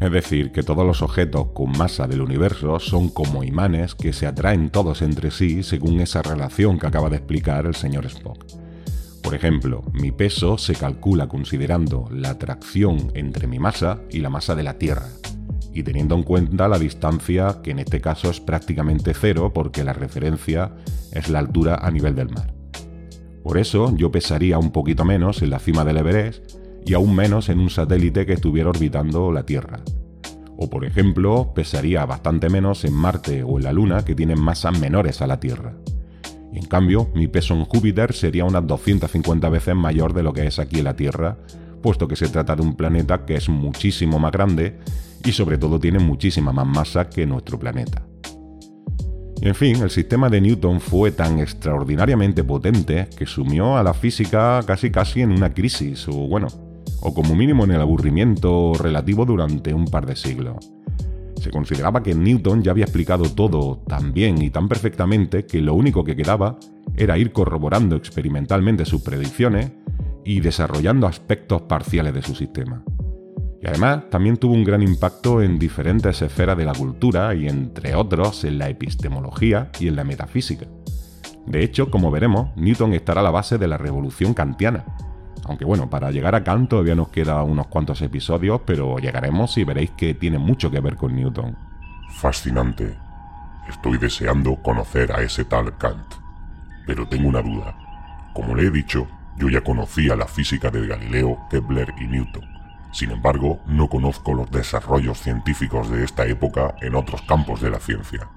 Es decir, que todos los objetos con masa del universo son como imanes que se atraen todos entre sí según esa relación que acaba de explicar el señor Spock. Por ejemplo, mi peso se calcula considerando la atracción entre mi masa y la masa de la Tierra, y teniendo en cuenta la distancia, que en este caso es prácticamente cero porque la referencia es la altura a nivel del mar. Por eso yo pesaría un poquito menos en la cima del Everest y aún menos en un satélite que estuviera orbitando la Tierra. O por ejemplo, pesaría bastante menos en Marte o en la Luna que tienen masas menores a la Tierra. En cambio, mi peso en Júpiter sería unas 250 veces mayor de lo que es aquí en la Tierra, puesto que se trata de un planeta que es muchísimo más grande y sobre todo tiene muchísima más masa que nuestro planeta. En fin, el sistema de Newton fue tan extraordinariamente potente que sumió a la física casi casi en una crisis, o bueno, o como mínimo en el aburrimiento relativo durante un par de siglos. Se consideraba que Newton ya había explicado todo tan bien y tan perfectamente que lo único que quedaba era ir corroborando experimentalmente sus predicciones y desarrollando aspectos parciales de su sistema. Y además también tuvo un gran impacto en diferentes esferas de la cultura y entre otros en la epistemología y en la metafísica. De hecho, como veremos, Newton estará a la base de la revolución kantiana, aunque bueno, para llegar a Kant todavía nos queda unos cuantos episodios, pero llegaremos y veréis que tiene mucho que ver con Newton. Fascinante. Estoy deseando conocer a ese tal Kant. Pero tengo una duda. Como le he dicho, yo ya conocía la física de Galileo, Kepler y Newton. Sin embargo, no conozco los desarrollos científicos de esta época en otros campos de la ciencia.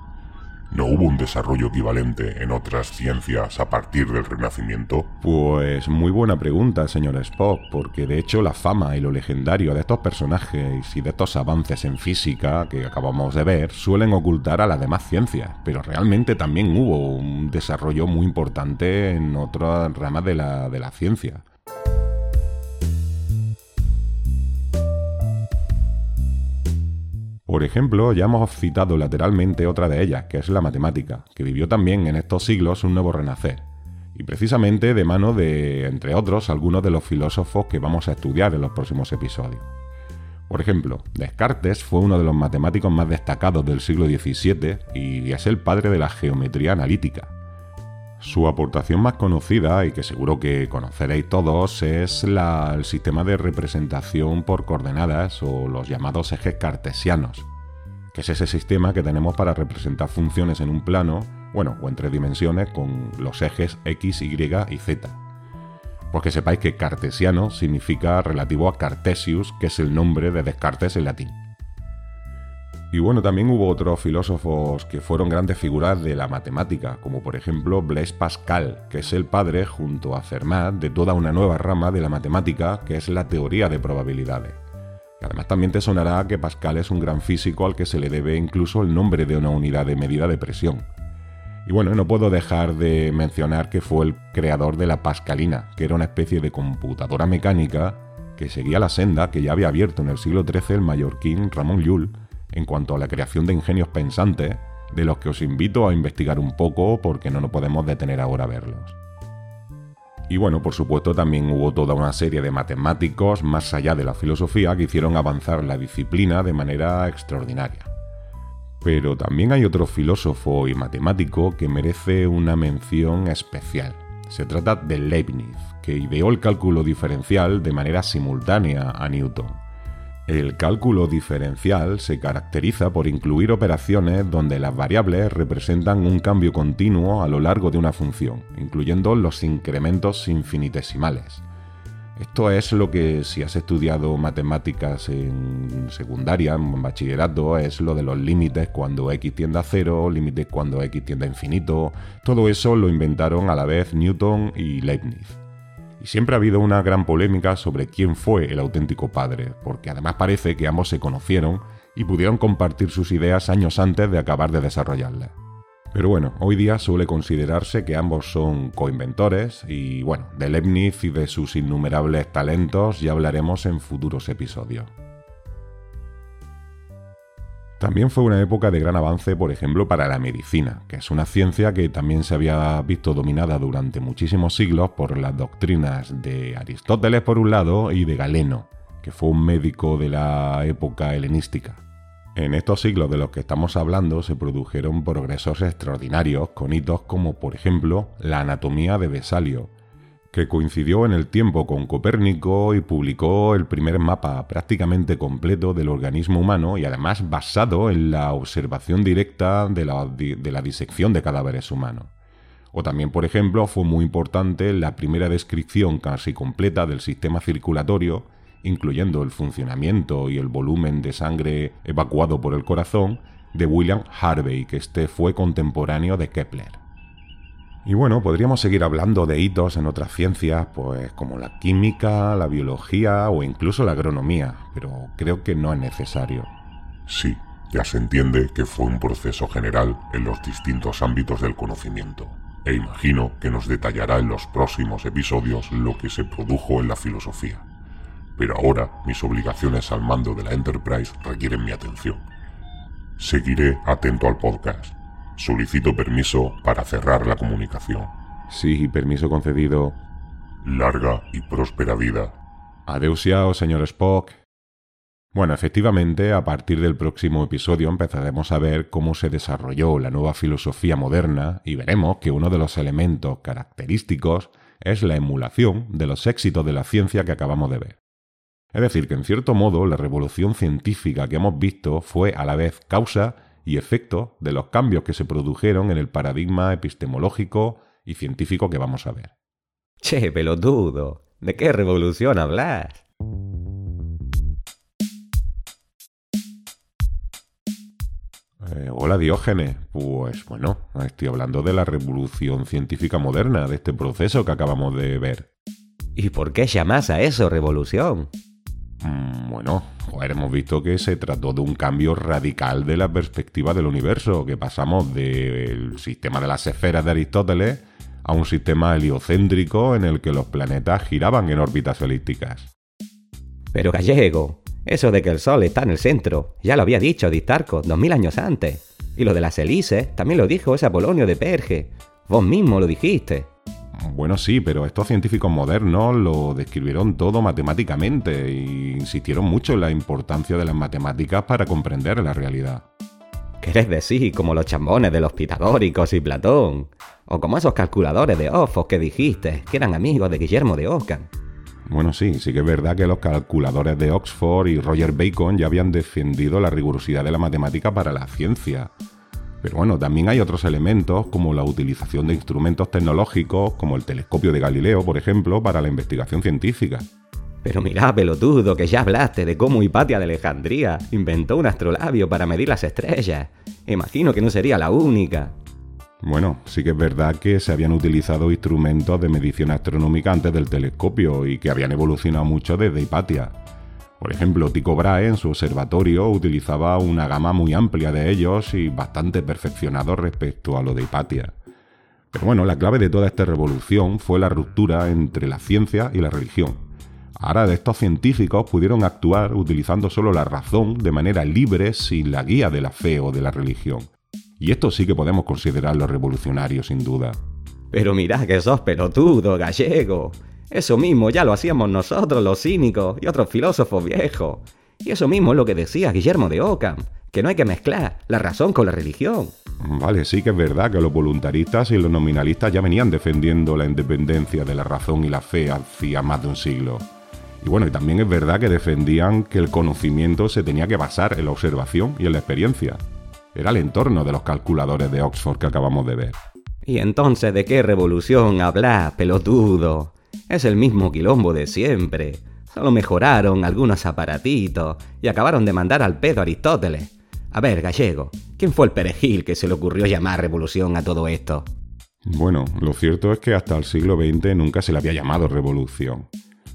¿No hubo un desarrollo equivalente en otras ciencias a partir del Renacimiento? Pues muy buena pregunta, señor Spock, porque de hecho la fama y lo legendario de estos personajes y de estos avances en física que acabamos de ver suelen ocultar a las demás ciencias, pero realmente también hubo un desarrollo muy importante en otras ramas de la, de la ciencia. Por ejemplo, ya hemos citado lateralmente otra de ellas, que es la matemática, que vivió también en estos siglos un nuevo renacer, y precisamente de mano de, entre otros, algunos de los filósofos que vamos a estudiar en los próximos episodios. Por ejemplo, Descartes fue uno de los matemáticos más destacados del siglo XVII y es el padre de la geometría analítica. Su aportación más conocida, y que seguro que conoceréis todos, es el sistema de representación por coordenadas o los llamados ejes cartesianos, que es ese sistema que tenemos para representar funciones en un plano, bueno, o en tres dimensiones con los ejes x, y y z. Pues que sepáis que cartesiano significa relativo a Cartesius, que es el nombre de Descartes en latín. Y bueno, también hubo otros filósofos que fueron grandes figuras de la matemática, como por ejemplo Blaise Pascal, que es el padre, junto a Fermat, de toda una nueva rama de la matemática, que es la teoría de probabilidades. Y además también te sonará que Pascal es un gran físico al que se le debe incluso el nombre de una unidad de medida de presión. Y bueno, no puedo dejar de mencionar que fue el creador de la Pascalina, que era una especie de computadora mecánica que seguía la senda que ya había abierto en el siglo XIII el mallorquín Ramón Llull, en cuanto a la creación de ingenios pensantes, de los que os invito a investigar un poco porque no nos podemos detener ahora a verlos. Y bueno, por supuesto también hubo toda una serie de matemáticos más allá de la filosofía que hicieron avanzar la disciplina de manera extraordinaria. Pero también hay otro filósofo y matemático que merece una mención especial. Se trata de Leibniz, que ideó el cálculo diferencial de manera simultánea a Newton el cálculo diferencial se caracteriza por incluir operaciones donde las variables representan un cambio continuo a lo largo de una función, incluyendo los incrementos infinitesimales. Esto es lo que si has estudiado matemáticas en secundaria, en bachillerato, es lo de los límites cuando x tiende a cero, límites cuando x tiende a infinito. Todo eso lo inventaron a la vez Newton y Leibniz. Siempre ha habido una gran polémica sobre quién fue el auténtico padre, porque además parece que ambos se conocieron y pudieron compartir sus ideas años antes de acabar de desarrollarlas. Pero bueno, hoy día suele considerarse que ambos son coinventores y bueno, de Leibniz y de sus innumerables talentos ya hablaremos en futuros episodios. También fue una época de gran avance, por ejemplo, para la medicina, que es una ciencia que también se había visto dominada durante muchísimos siglos por las doctrinas de Aristóteles por un lado y de Galeno, que fue un médico de la época helenística. En estos siglos de los que estamos hablando se produjeron progresos extraordinarios con hitos como por ejemplo la anatomía de Vesalio, que coincidió en el tiempo con Copérnico y publicó el primer mapa prácticamente completo del organismo humano y además basado en la observación directa de la, de la disección de cadáveres humanos. O también, por ejemplo, fue muy importante la primera descripción casi completa del sistema circulatorio, incluyendo el funcionamiento y el volumen de sangre evacuado por el corazón, de William Harvey, que este fue contemporáneo de Kepler. Y bueno, podríamos seguir hablando de hitos en otras ciencias, pues como la química, la biología o incluso la agronomía, pero creo que no es necesario. Sí, Ya se entiende que fue un proceso general en los distintos ámbitos del conocimiento, e imagino que nos detallará en los próximos episodios lo que se produjo en la filosofía. Pero ahora mis obligaciones al mando de la Enterprise requieren mi atención. Seguiré atento al podcast. Solicito permiso para cerrar la comunicación. Sí, permiso concedido. Larga y próspera vida. Adeusiao, señor Spock. Bueno, efectivamente, a partir del próximo episodio empezaremos a ver cómo se desarrolló la nueva filosofía moderna y veremos que uno de los elementos característicos es la emulación de los éxitos de la ciencia que acabamos de ver. Es decir, que en cierto modo la revolución científica que hemos visto fue a la vez causa y efecto de los cambios que se produjeron en el paradigma epistemológico y científico que vamos a ver. Che, pelotudo, ¿de qué revolución hablas? Eh, hola Diógenes, pues bueno, estoy hablando de la revolución científica moderna, de este proceso que acabamos de ver. ¿Y por qué llamas a eso revolución? Mm, bueno, joder, hemos visto que se trató de un cambio radical de la perspectiva del universo, que pasamos del sistema de las esferas de Aristóteles a un sistema heliocéntrico en el que los planetas giraban en órbitas elípticas. Pero gallego, eso de que el Sol está en el centro, ya lo había dicho Distarco dos mil años antes. Y lo de las hélices también lo dijo ese Apolonio de Perge. Vos mismo lo dijiste. Bueno, sí, pero estos científicos modernos lo describieron todo matemáticamente e insistieron mucho en la importancia de las matemáticas para comprender la realidad. ¿Querés decir como los chambones de los pitagóricos y Platón? O como esos calculadores de Ofos que dijiste, que eran amigos de Guillermo de Ockham. Bueno, sí, sí que es verdad que los calculadores de Oxford y Roger Bacon ya habían defendido la rigurosidad de la matemática para la ciencia. Pero bueno, también hay otros elementos como la utilización de instrumentos tecnológicos como el telescopio de Galileo, por ejemplo, para la investigación científica. Pero mirá, pelotudo, que ya hablaste de cómo Hipatia de Alejandría inventó un astrolabio para medir las estrellas. Imagino que no sería la única. Bueno, sí que es verdad que se habían utilizado instrumentos de medición astronómica antes del telescopio y que habían evolucionado mucho desde Hipatia. Por ejemplo, Tycho Brahe en su observatorio utilizaba una gama muy amplia de ellos y bastante perfeccionado respecto a lo de Hipatia. Pero bueno, la clave de toda esta revolución fue la ruptura entre la ciencia y la religión. Ahora estos científicos pudieron actuar utilizando solo la razón de manera libre sin la guía de la fe o de la religión. Y esto sí que podemos considerarlo revolucionario sin duda. Pero mirá que sos pelotudo, gallego. Eso mismo ya lo hacíamos nosotros, los cínicos, y otros filósofos viejos. Y eso mismo es lo que decía Guillermo de Ockham, que no hay que mezclar la razón con la religión. Vale, sí que es verdad que los voluntaristas y los nominalistas ya venían defendiendo la independencia de la razón y la fe hacía más de un siglo. Y bueno, y también es verdad que defendían que el conocimiento se tenía que basar en la observación y en la experiencia. Era el entorno de los calculadores de Oxford que acabamos de ver. ¿Y entonces de qué revolución habla, pelotudo? Es el mismo quilombo de siempre. Solo mejoraron algunos aparatitos y acabaron de mandar al pedo a Aristóteles. A ver, gallego, ¿quién fue el perejil que se le ocurrió llamar revolución a todo esto? Bueno, lo cierto es que hasta el siglo XX nunca se le había llamado revolución.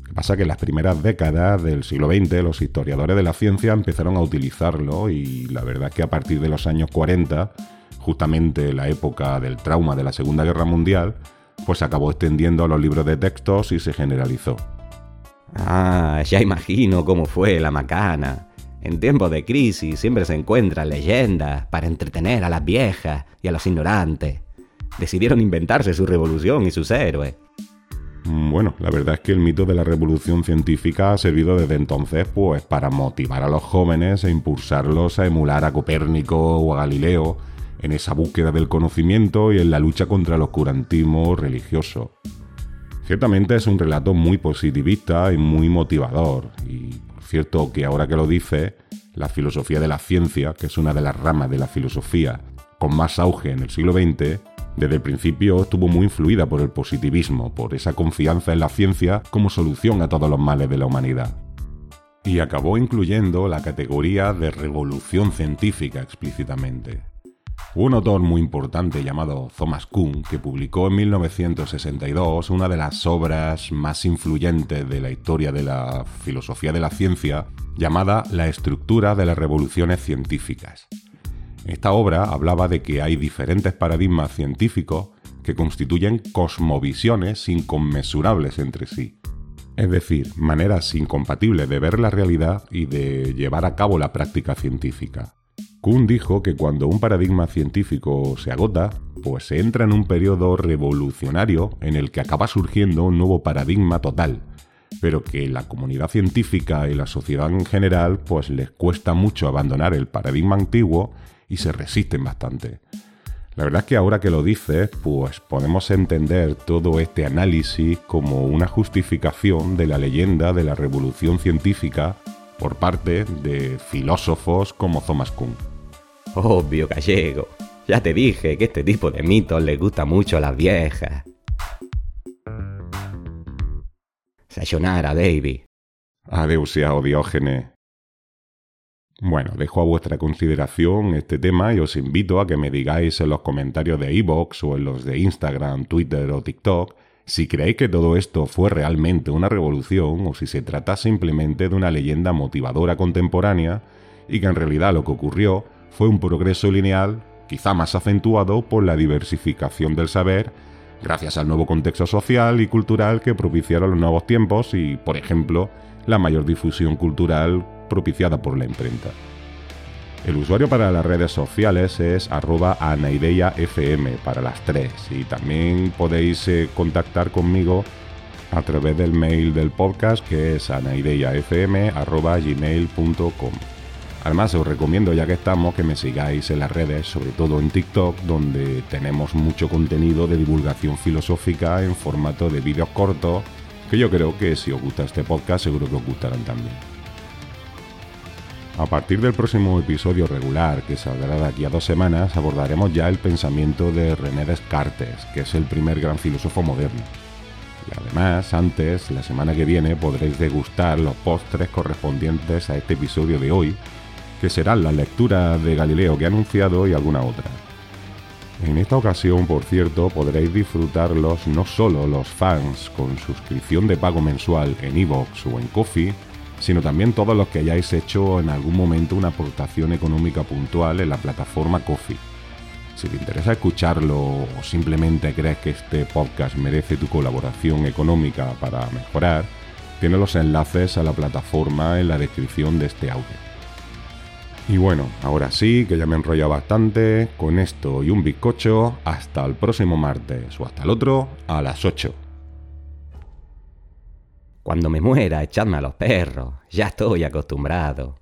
Lo que pasa es que en las primeras décadas del siglo XX los historiadores de la ciencia empezaron a utilizarlo y la verdad es que a partir de los años 40, justamente la época del trauma de la Segunda Guerra Mundial, pues se acabó extendiendo a los libros de textos y se generalizó. Ah, ya imagino cómo fue la macana. En tiempos de crisis siempre se encuentran leyendas para entretener a las viejas y a los ignorantes. Decidieron inventarse su revolución y sus héroes. Mm, bueno, la verdad es que el mito de la revolución científica ha servido desde entonces pues para motivar a los jóvenes e impulsarlos a emular a Copérnico o a Galileo en esa búsqueda del conocimiento y en la lucha contra el oscurantismo religioso. Ciertamente es un relato muy positivista y muy motivador, y por cierto que ahora que lo dice, la filosofía de la ciencia, que es una de las ramas de la filosofía con más auge en el siglo XX, desde el principio estuvo muy influida por el positivismo, por esa confianza en la ciencia como solución a todos los males de la humanidad. Y acabó incluyendo la categoría de revolución científica explícitamente. Un autor muy importante llamado Thomas Kuhn, que publicó en 1962 una de las obras más influyentes de la historia de la filosofía de la ciencia, llamada La estructura de las revoluciones científicas. Esta obra hablaba de que hay diferentes paradigmas científicos que constituyen cosmovisiones inconmensurables entre sí. Es decir, maneras incompatibles de ver la realidad y de llevar a cabo la práctica científica. Kuhn dijo que cuando un paradigma científico se agota, pues se entra en un periodo revolucionario en el que acaba surgiendo un nuevo paradigma total, pero que la comunidad científica y la sociedad en general pues les cuesta mucho abandonar el paradigma antiguo y se resisten bastante. La verdad es que ahora que lo dices, pues podemos entender todo este análisis como una justificación de la leyenda de la revolución científica por parte de filósofos como Thomas Kuhn. Obvio, gallego. Ya te dije que este tipo de mitos le gusta mucho a las viejas. Sayonara, Davy. Adeusia, Diógenes. Bueno, dejo a vuestra consideración este tema y os invito a que me digáis en los comentarios de iVoox o en los de Instagram, Twitter o TikTok si creéis que todo esto fue realmente una revolución o si se trata simplemente de una leyenda motivadora contemporánea y que en realidad lo que ocurrió fue un progreso lineal, quizá más acentuado por la diversificación del saber, gracias al nuevo contexto social y cultural que propiciaron los nuevos tiempos y, por ejemplo, la mayor difusión cultural propiciada por la imprenta. El usuario para las redes sociales es arroba anaideiafm para las tres y también podéis eh, contactar conmigo a través del mail del podcast que es anaideiafm.gmail.com. Además os recomiendo ya que estamos que me sigáis en las redes, sobre todo en TikTok, donde tenemos mucho contenido de divulgación filosófica en formato de vídeos cortos, que yo creo que si os gusta este podcast seguro que os gustarán también. A partir del próximo episodio regular, que saldrá de aquí a dos semanas, abordaremos ya el pensamiento de René Descartes, que es el primer gran filósofo moderno. Y además, antes, la semana que viene, podréis degustar los postres correspondientes a este episodio de hoy, que serán la lectura de Galileo que he anunciado y alguna otra. En esta ocasión, por cierto, podréis disfrutarlos no solo los fans con suscripción de pago mensual en iVoox o en Coffee, sino también todos los que hayáis hecho en algún momento una aportación económica puntual en la plataforma Coffee. Si te interesa escucharlo o simplemente crees que este podcast merece tu colaboración económica para mejorar, tiene los enlaces a la plataforma en la descripción de este audio. Y bueno, ahora sí, que ya me he enrollado bastante, con esto y un bizcocho, hasta el próximo martes o hasta el otro a las 8. Cuando me muera, echadme a los perros. Ya estoy acostumbrado.